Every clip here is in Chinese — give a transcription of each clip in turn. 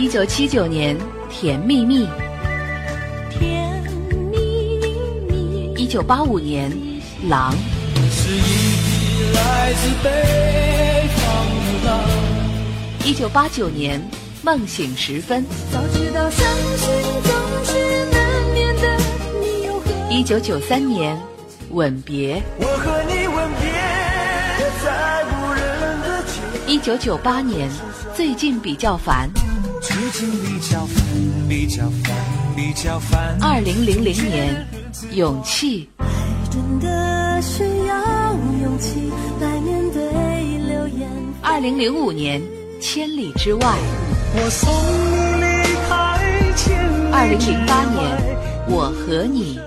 一九七九年，《甜蜜蜜》。甜蜜蜜。一九八五年，《狼》。是一匹来自北方的狼。一九八九年，《梦醒时分》。早知道伤心总是难免的，你又何一九九三年，《吻别》。我和你吻别在无人的街。一九九八年，最近比较烦。二零零零年，勇气。爱真的需要勇气来面对流言。二零零五年，千里之外。我送你离开千里二零零八年，我和你。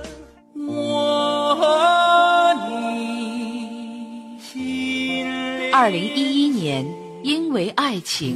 我和你心里二零一一年，因为爱情。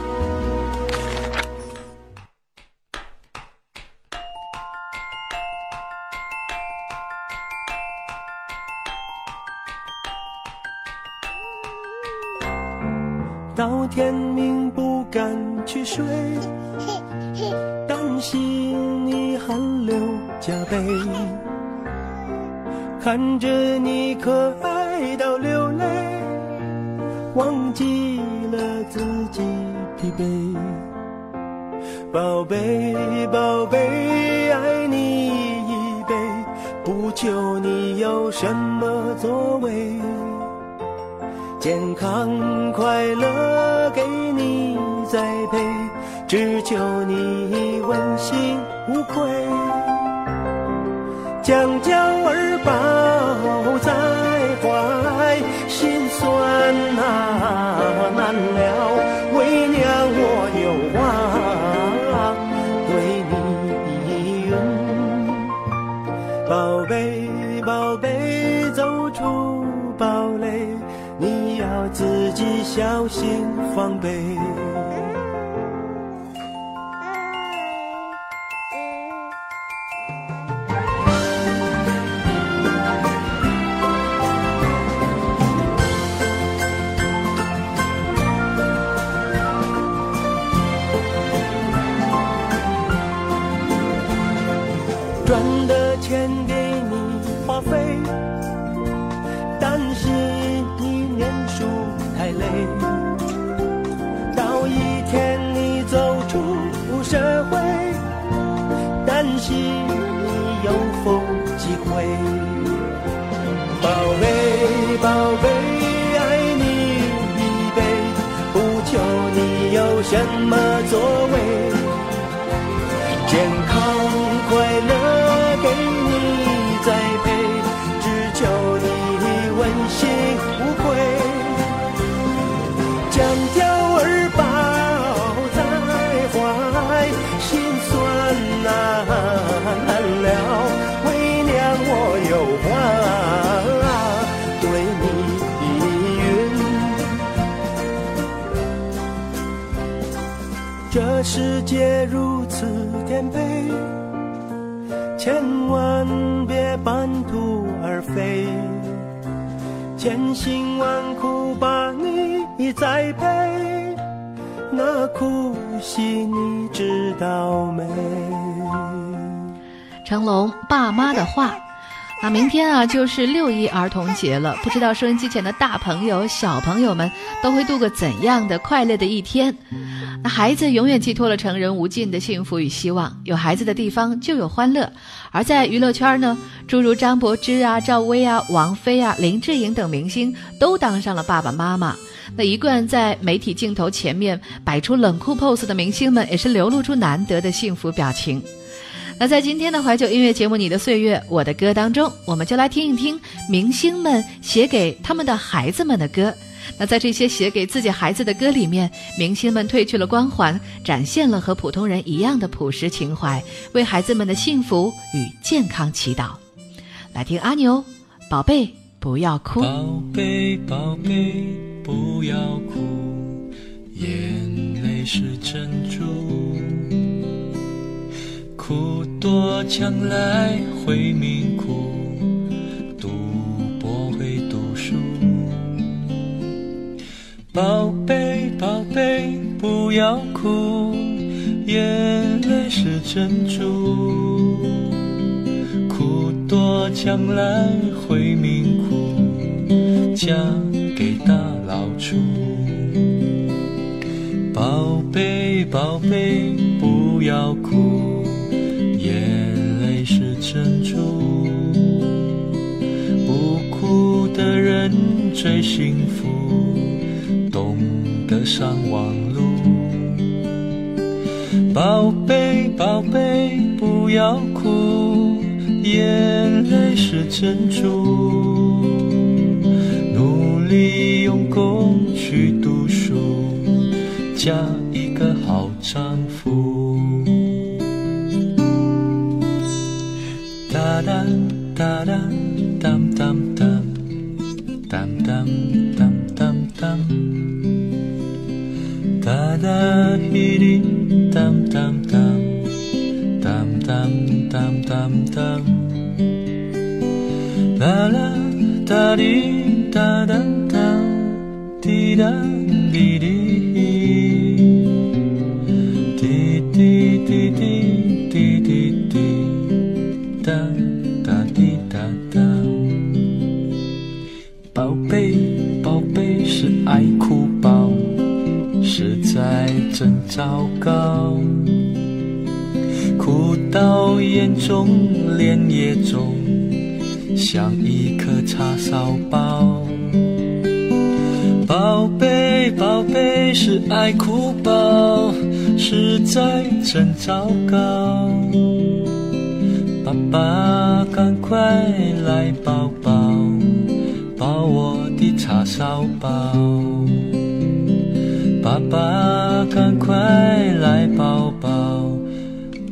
到天明不敢去睡，担心你汗流浃背，看着你可爱到流泪，忘记了自己疲惫。宝贝，宝贝，爱你一杯，不求你有什么作为。健康快乐给你栽培，只求你问心无愧。将娇有否机会。世界如此颠沛，千万别半途而废。千辛万苦把你栽培，那苦心你知道没？成龙爸妈的话。那明天啊，就是六一儿童节了，不知道收音机前的大朋友、小朋友们都会度过怎样的快乐的一天？那孩子永远寄托了成人无尽的幸福与希望，有孩子的地方就有欢乐。而在娱乐圈呢，诸如张柏芝啊、赵薇啊、王菲啊、林志颖等明星都当上了爸爸妈妈。那一贯在媒体镜头前面摆出冷酷 pose 的明星们，也是流露出难得的幸福表情。那在今天的怀旧音乐节目《你的岁月我的歌》当中，我们就来听一听明星们写给他们的孩子们的歌。那在这些写给自己孩子的歌里面，明星们褪去了光环，展现了和普通人一样的朴实情怀，为孩子们的幸福与健康祈祷。来听阿牛，宝贝不要哭。宝贝，宝贝，不要哭，眼泪是珍珠。苦多将来会命苦，赌博会读书。宝贝，宝贝，不要哭，眼泪是珍珠。苦多将来会命苦，嫁给大老粗。宝贝，宝贝，不要哭，最幸福，懂得上网路。宝贝，宝贝，不要哭，眼泪是珍珠。努力用功去读书，嫁一个好丈夫。哒哒哒哒哒哒哩哩当当当，当当当当当，啦啦哒哩哒哒哒，滴糟糕。哭到眼中，脸也肿，像一颗叉烧包。宝贝，宝贝是爱哭包，实在真糟糕。爸爸，赶快来抱抱，抱我的叉烧包。爸，赶快来抱抱，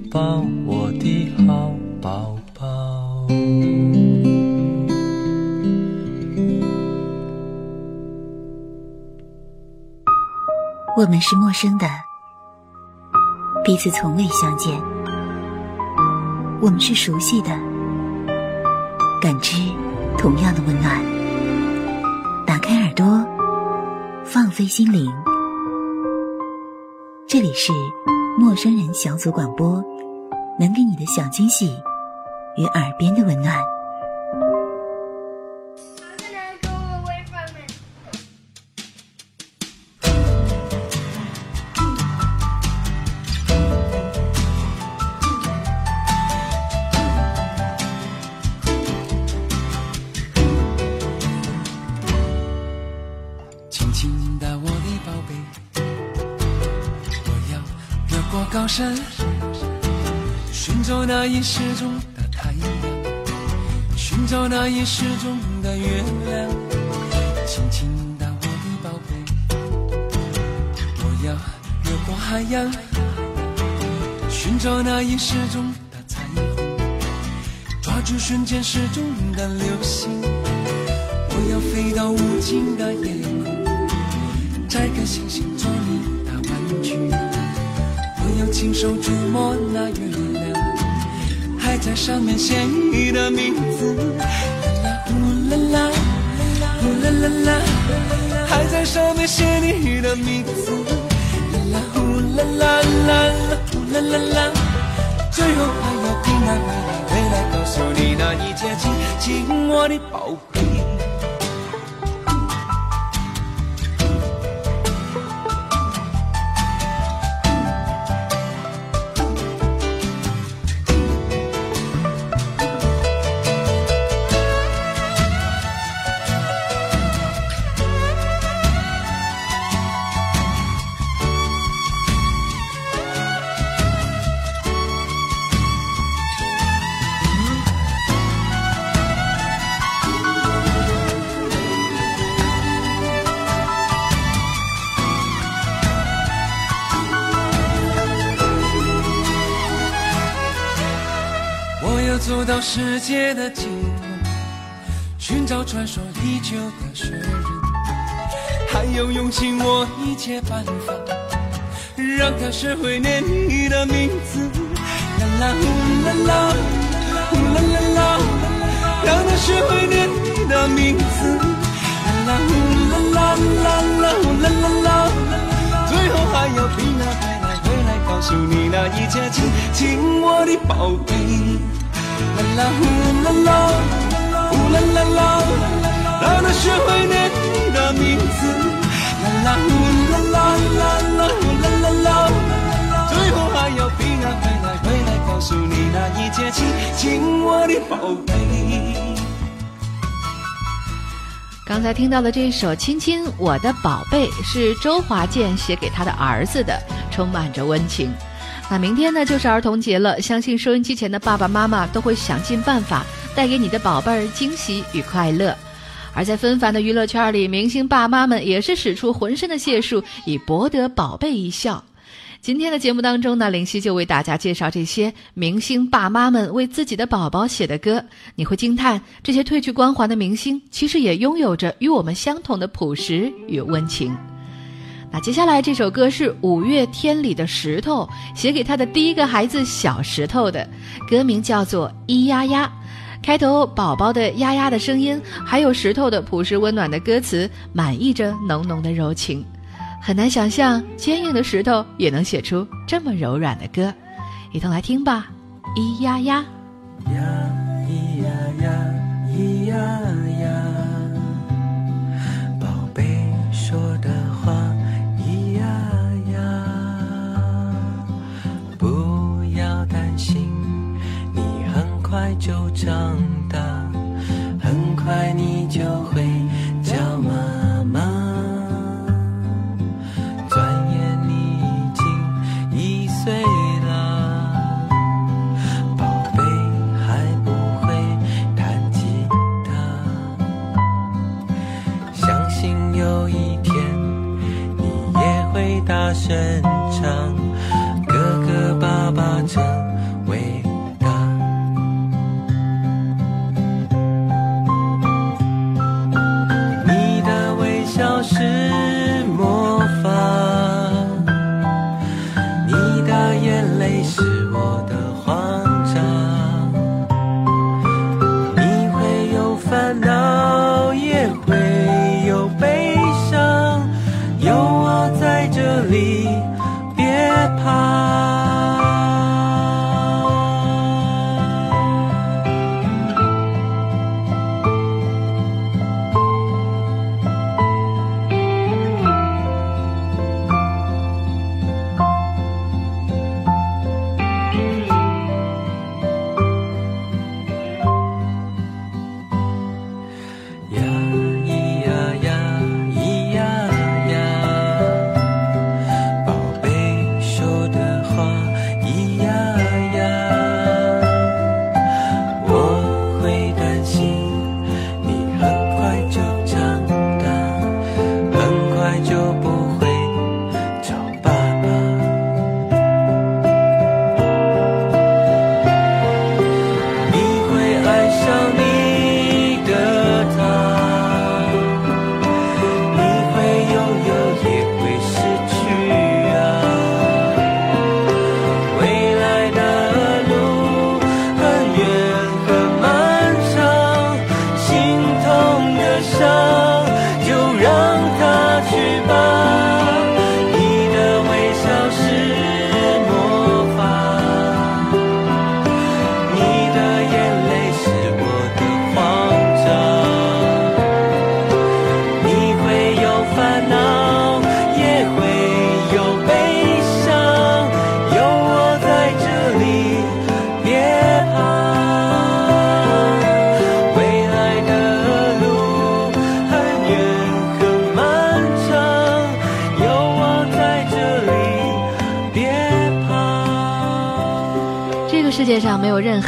抱我的好宝宝。我们是陌生的，彼此从未相见；我们是熟悉的，感知同样的温暖。打开耳朵，放飞心灵，这里是陌生人小组广播，能给你的小惊喜与耳边的温暖。山，寻找那已失踪的太阳，寻找那已失踪的月亮。轻轻的，我的宝贝，我要越过海洋，寻找那已失踪的彩虹，抓住瞬间失踪的流星。我要飞到无尽的夜空，摘颗星星亲手触摸那月亮，还在上面写你的名字。啦啦呼啦啦，呼啦啦啦，还在上面写你的名字。啦啦呼啦啦啦啦，呼啦啦啦，最后还要平安回来，回来告诉你那一切，亲亲我的宝。走到世界的尽头，寻找传说已久的雪人，还有用尽我一切办法，让他学会念你的名字。啦啦呼啦啦，呼啦啦啦，让他学会念你的名字。啦啦呼啦啦啦啦，呼啦啦啦，最后还要平安回来，回来告诉你那一切，亲亲我的宝贝。啦啦呼啦啦，呼啦啦啦，让他学会念你的名字。啦啦呼啦啦啦啦，呼啦啦啦，最后还要平安回来，回来告诉你那一切，亲亲我的宝贝。刚才听到的这首《亲亲我的宝贝》是周华健写给他的儿子的，充满着温情。那明天呢就是儿童节了，相信收音机前的爸爸妈妈都会想尽办法带给你的宝贝儿惊喜与快乐。而在纷繁的娱乐圈里，明星爸妈们也是使出浑身的解数，以博得宝贝一笑。今天的节目当中呢，林夕就为大家介绍这些明星爸妈们为自己的宝宝写的歌。你会惊叹，这些褪去光环的明星，其实也拥有着与我们相同的朴实与温情。那接下来这首歌是五月天里的石头写给他的第一个孩子小石头的，歌名叫做《咿呀呀》。开头宝宝的呀呀的声音，还有石头的朴实温暖的歌词，满溢着浓浓的柔情。很难想象，坚硬的石头也能写出这么柔软的歌。一同来听吧，咿呀呀。呀咿呀呀，咿呀快就长大，很快你就会叫妈妈。转眼你已经一岁了。宝贝还不会弹吉他，相信有一天你也会大声唱，哥哥爸爸真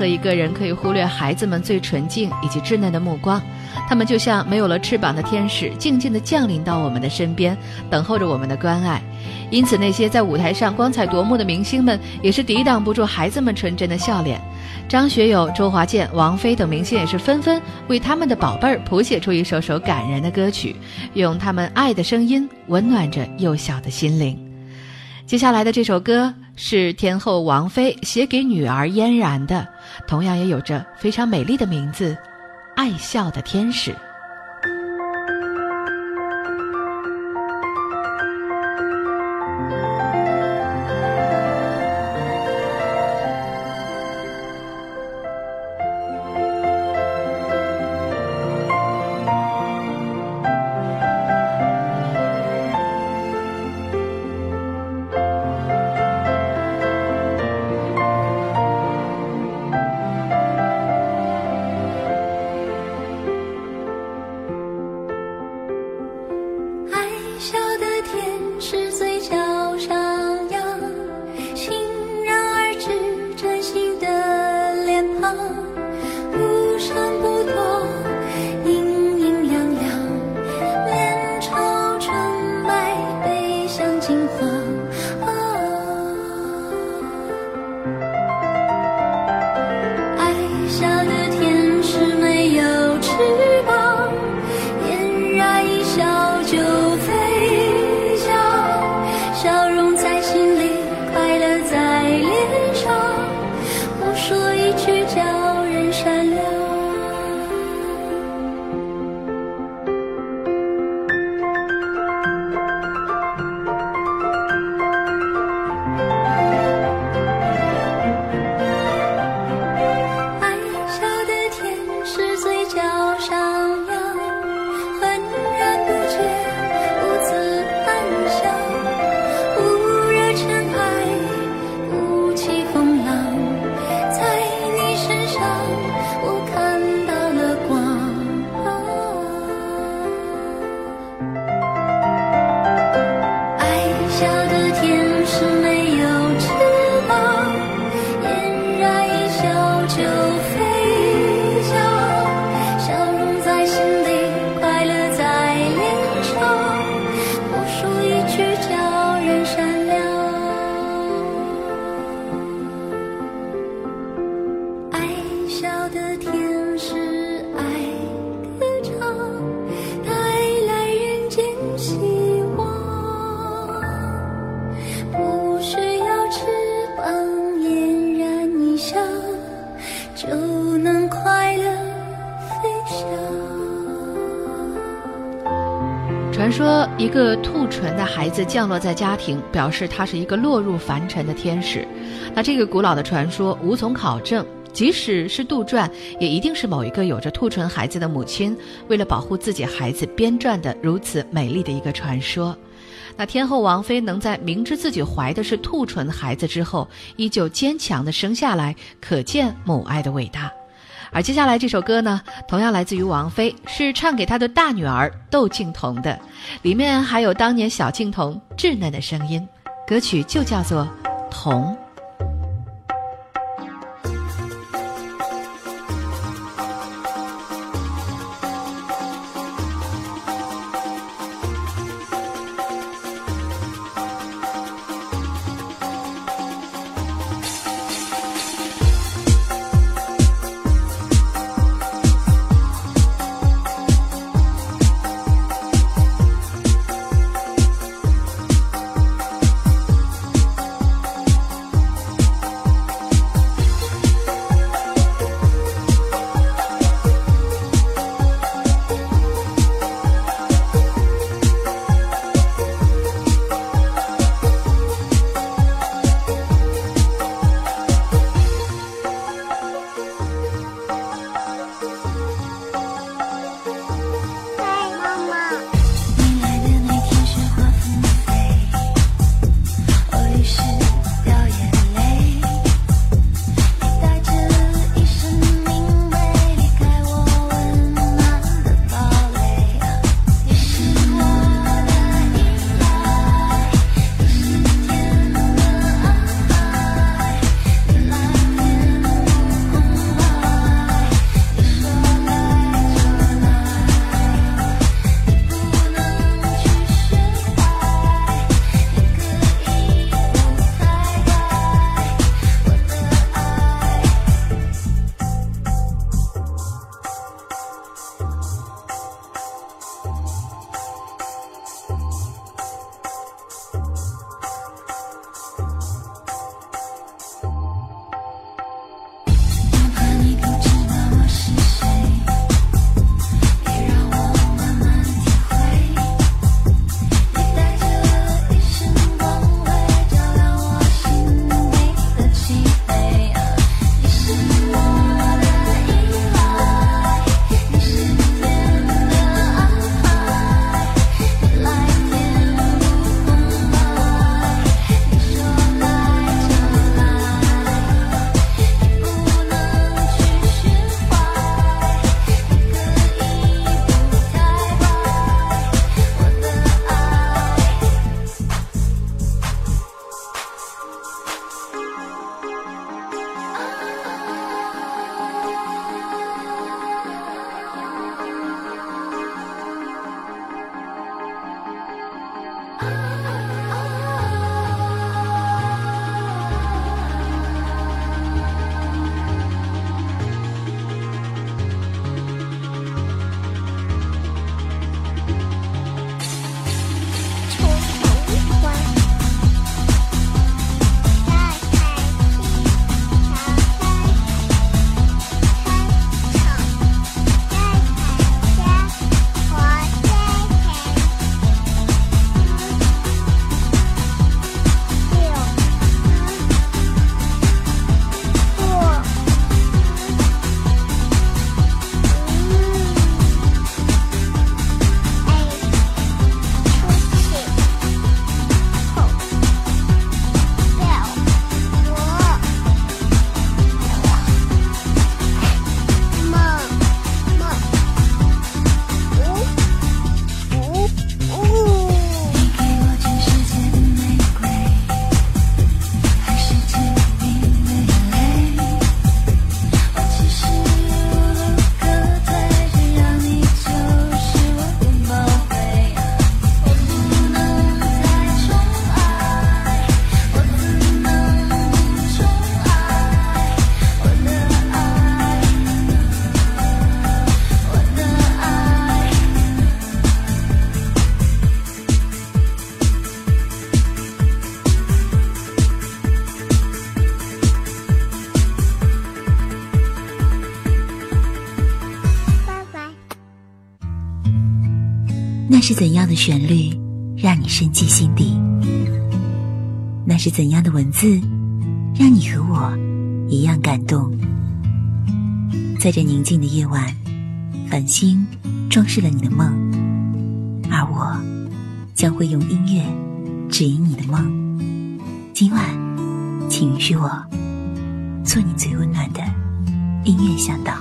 何一个人可以忽略孩子们最纯净以及稚嫩的目光，他们就像没有了翅膀的天使，静静地降临到我们的身边，等候着我们的关爱。因此，那些在舞台上光彩夺目的明星们，也是抵挡不住孩子们纯真的笑脸。张学友、周华健、王菲等明星也是纷纷为他们的宝贝儿谱写出一首首感人的歌曲，用他们爱的声音温暖着幼小的心灵。接下来的这首歌。是天后王菲写给女儿嫣然的，同样也有着非常美丽的名字，《爱笑的天使》。恋降落在家庭，表示他是一个落入凡尘的天使。那这个古老的传说无从考证，即使是杜撰，也一定是某一个有着兔唇孩子的母亲为了保护自己孩子编撰的如此美丽的一个传说。那天后王妃能在明知自己怀的是兔唇孩子之后，依旧坚强的生下来，可见母爱的伟大。而接下来这首歌呢，同样来自于王菲，是唱给她的大女儿窦靖童的，里面还有当年小靖童稚嫩的声音，歌曲就叫做《童》。是怎样的旋律，让你深记心底？那是怎样的文字，让你和我一样感动？在这宁静的夜晚，繁星装饰了你的梦，而我将会用音乐指引你的梦。今晚，请允许我做你最温暖的音乐向导。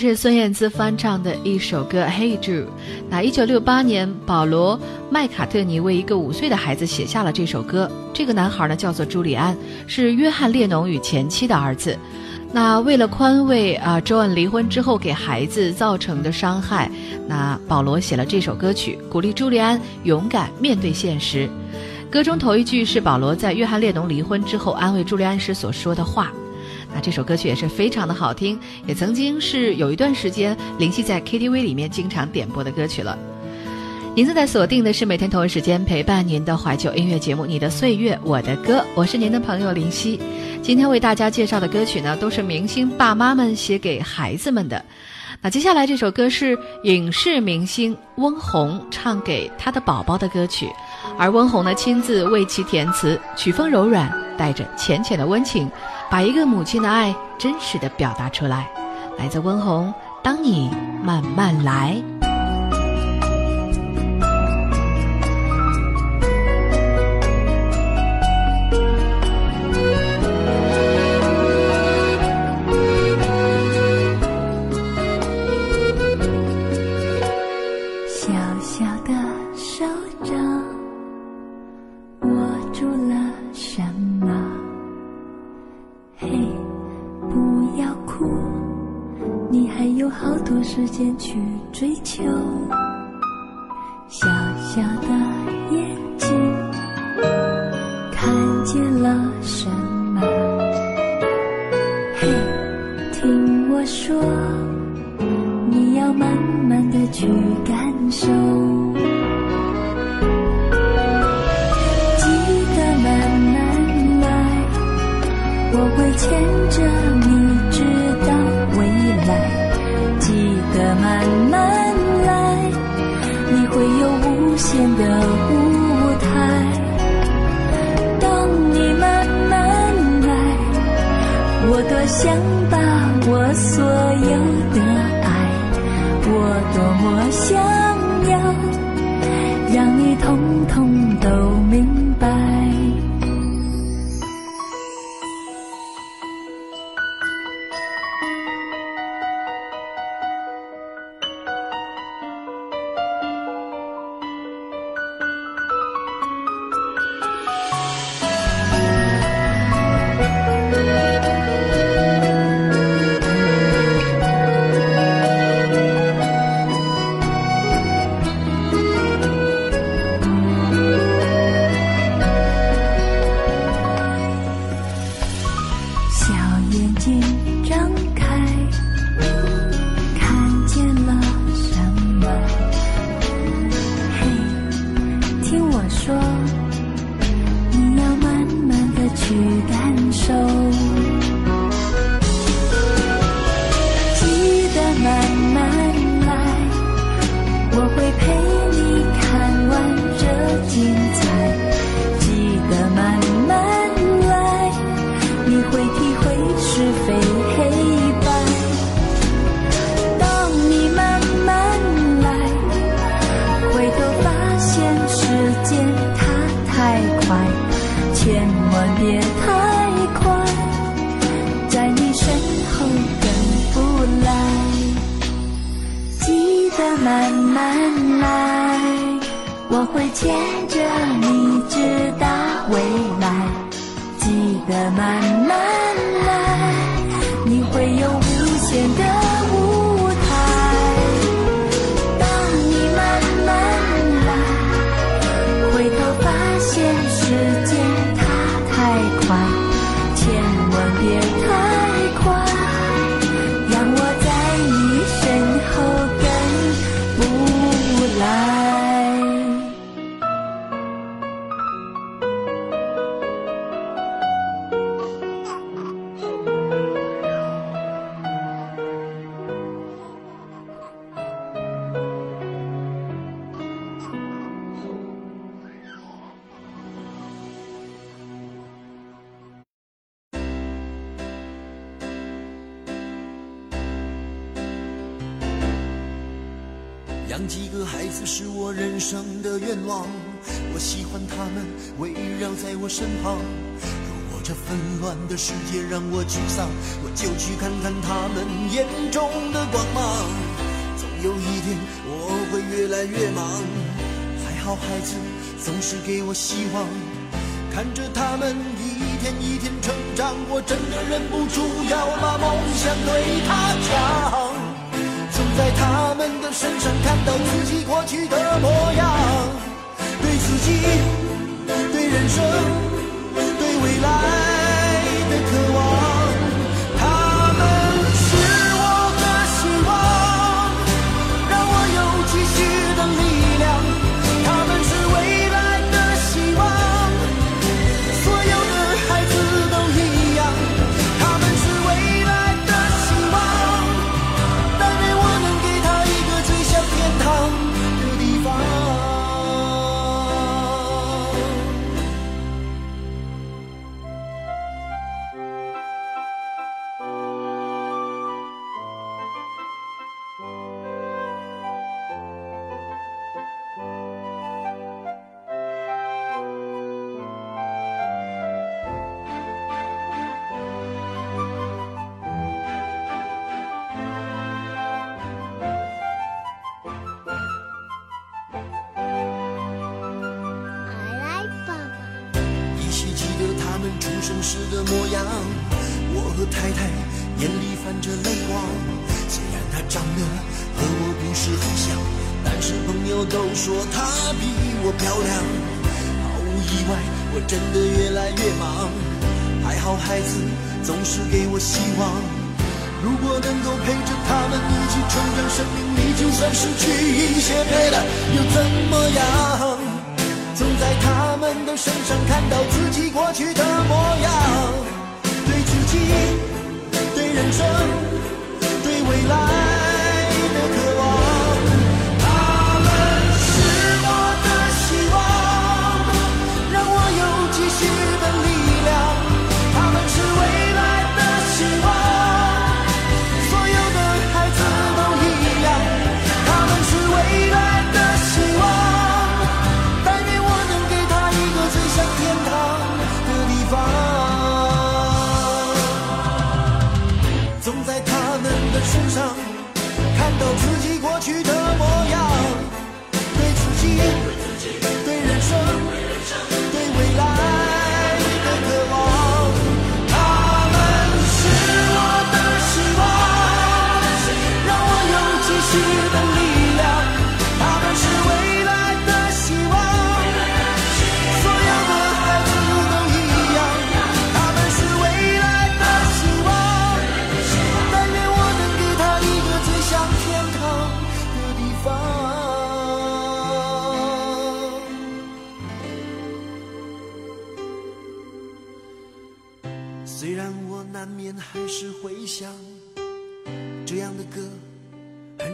这是孙燕姿翻唱的一首歌《Hey Jude》。那一九六八年，保罗·麦卡特尼为一个五岁的孩子写下了这首歌。这个男孩呢，叫做朱利安，是约翰·列侬与前妻的儿子。那为了宽慰啊，周恩离婚之后给孩子造成的伤害，那保罗写了这首歌曲，鼓励朱利安勇敢面对现实。歌中头一句是保罗在约翰列侬离婚之后安慰朱利安时所说的话。那这首歌曲也是非常的好听，也曾经是有一段时间林夕在 KTV 里面经常点播的歌曲了。您正在锁定的是每天同一时间陪伴您的怀旧音乐节目《你的岁月我的歌》，我是您的朋友林夕。今天为大家介绍的歌曲呢，都是明星爸妈们写给孩子们的。那接下来这首歌是影视明星温虹唱给他的宝宝的歌曲，而温虹呢亲自为其填词，曲风柔软，带着浅浅的温情，把一个母亲的爱真实的表达出来。来自温红，当你慢慢来。时间去追求。小小的眼睛看见了什么？嘿，听我说。你要慢慢的去感受，记得慢慢来，我会牵着通中的光芒。总有一天我会越来越忙，还好孩子总是给我希望。看着他们一天一天成长，我真的忍不住要把梦想对他讲。总在他们的身上看到自己过去的模样，对自己，对人生，对未来越来越忙，还好孩子总是给我希望。如果能够陪着他们一起成长，生命里就算失去一些陪了又怎么样？总在他们的身上看到自己过去的模样，对自己，对人生，对未来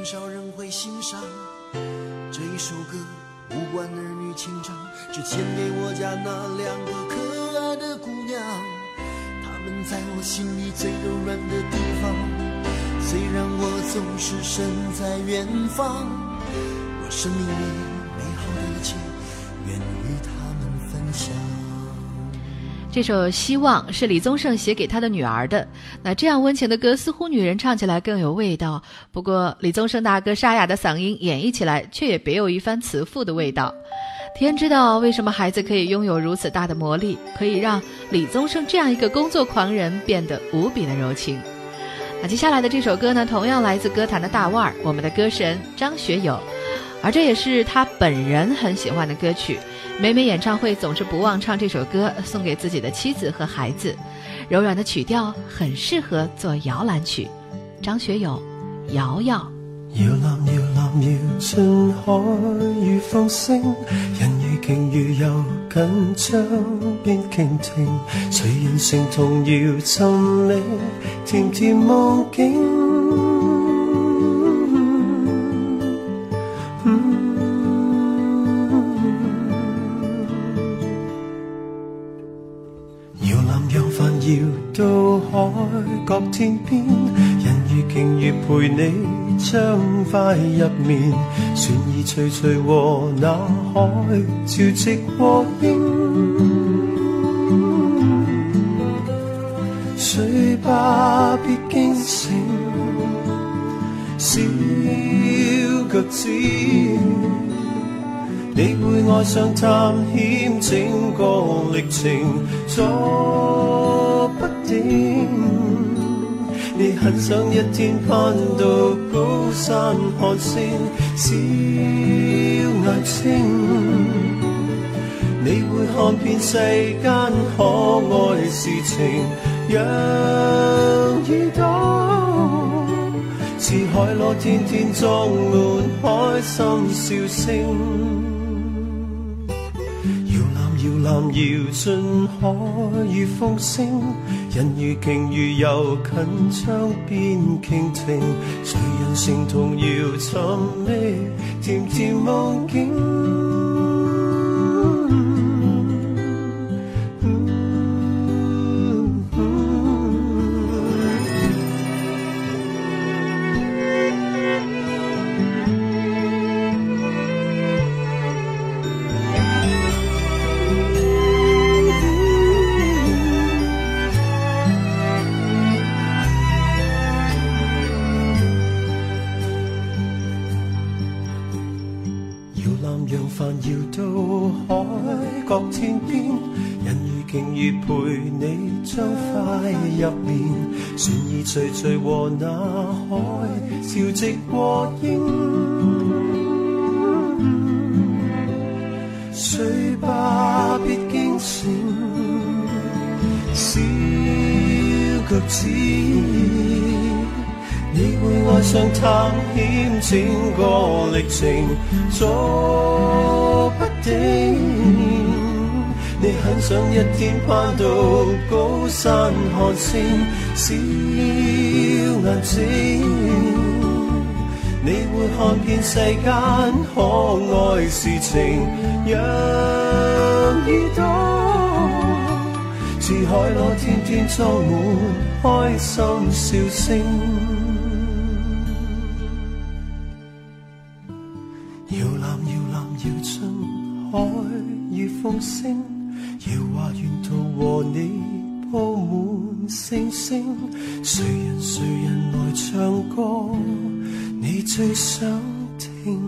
很少人会欣赏。这一首歌无关儿女情长，只献给我家那两个可爱的姑娘。她们在我心里最柔软的地方，虽然我总是身在远方，我生命里美好的一切，愿与他们分享。这首《希望》是李宗盛写给他的女儿的。那这样温情的歌，似乎女人唱起来更有味道。不过，李宗盛大哥沙哑的嗓音演绎起来，却也别有一番慈父的味道。天知道为什么孩子可以拥有如此大的魔力，可以让李宗盛这样一个工作狂人变得无比的柔情。那接下来的这首歌呢，同样来自歌坛的大腕儿，我们的歌神张学友，而这也是他本人很喜欢的歌曲。每每演唱会总是不忘唱这首歌，送给自己的妻子和孩子。柔软的曲调很适合做摇篮曲。张學友，搖搖。搖籃搖籃搖盡海與風聲，人如鯨如遊緊張邊傾聽，誰人成童謠沉溺甜甜夢境。天边，人如鯨魚陪你暢快入眠，船儿徐徐和那海潮汐和應。吧，别惊醒，小脚趾，你会爱上探险整个历程，坐不定。你很想一天攀到高山看星，小眼睛。你会看遍世间可爱事情，让耳朵似海螺，天天装满开心笑声。蓝摇进海与风声，人如鲸如游近窗边倾听，谁人成同摇寻觅甜甜梦境。徐徐和那海潮汐和應。睡吧，别惊醒，小脚趾。你會愛上探險整個歷程，做不定。你很想一天攀到高山看星，小眼睛。你会看遍世间可爱事情，让耳朵似海螺，天天装满开心笑声。最想听。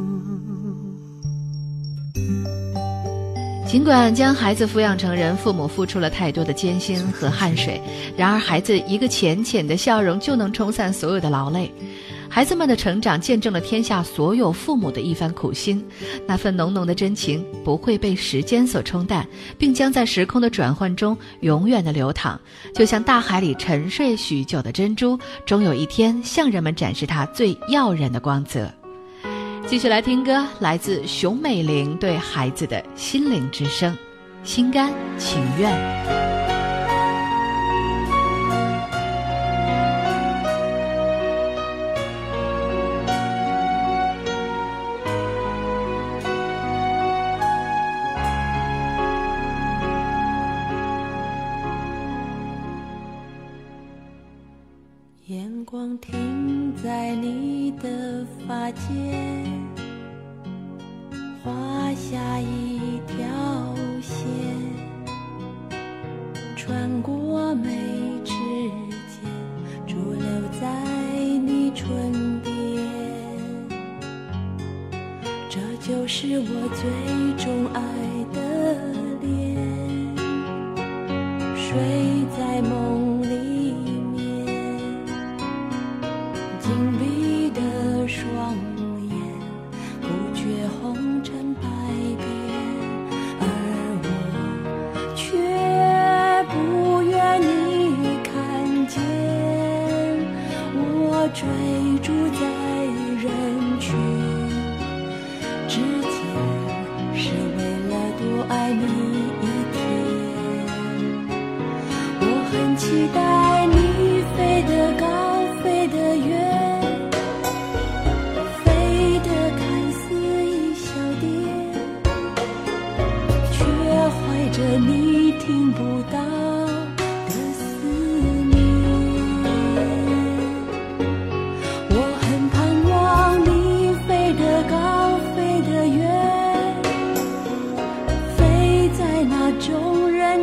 尽管将孩子抚养成人，父母付出了太多的艰辛和汗水，然而孩子一个浅浅的笑容就能冲散所有的劳累。孩子们的成长见证了天下所有父母的一番苦心，那份浓浓的真情不会被时间所冲淡，并将在时空的转换中永远的流淌，就像大海里沉睡许久的珍珠，终有一天向人们展示它最耀人的光泽。继续来听歌，来自熊美玲对孩子的心灵之声，心甘情愿。停在你的发间，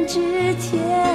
之前。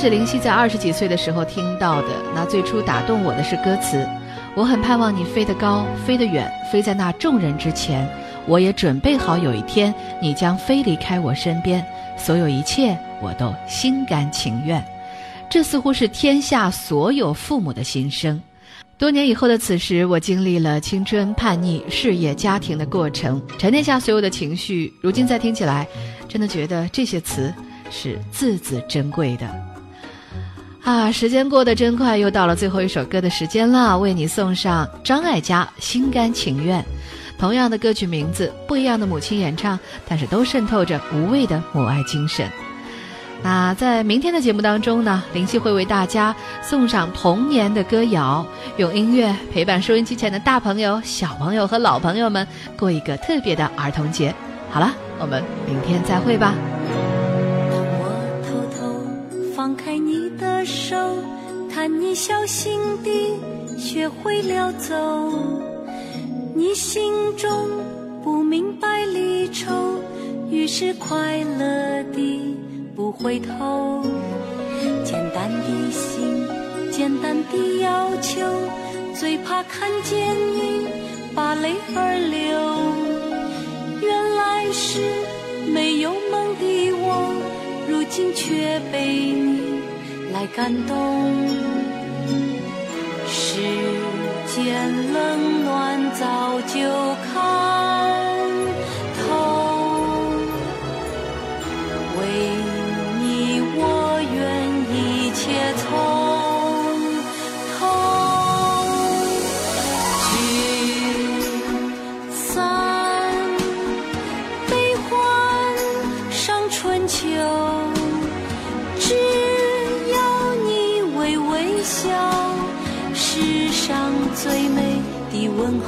是林夕在二十几岁的时候听到的。那最初打动我的是歌词，我很盼望你飞得高，飞得远，飞在那众人之前。我也准备好有一天，你将飞离开我身边，所有一切我都心甘情愿。这似乎是天下所有父母的心声。多年以后的此时，我经历了青春、叛逆、事业、家庭的过程，沉淀下所有的情绪。如今再听起来，真的觉得这些词是字字珍贵的。啊，时间过得真快，又到了最后一首歌的时间了，为你送上张艾嘉《心甘情愿》。同样的歌曲名字，不一样的母亲演唱，但是都渗透着无畏的母爱精神。那在明天的节目当中呢，林夕会为大家送上童年的歌谣，用音乐陪伴收音机前的大朋友、小朋友和老朋友们过一个特别的儿童节。好了，我们明天再会吧。手，看你小心地学会了走。你心中不明白离愁，于是快乐地不回头。简单的心，简单的要求，最怕看见你把泪儿流。原来是没有梦的我，如今却被你来感动。世间冷暖早就看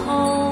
后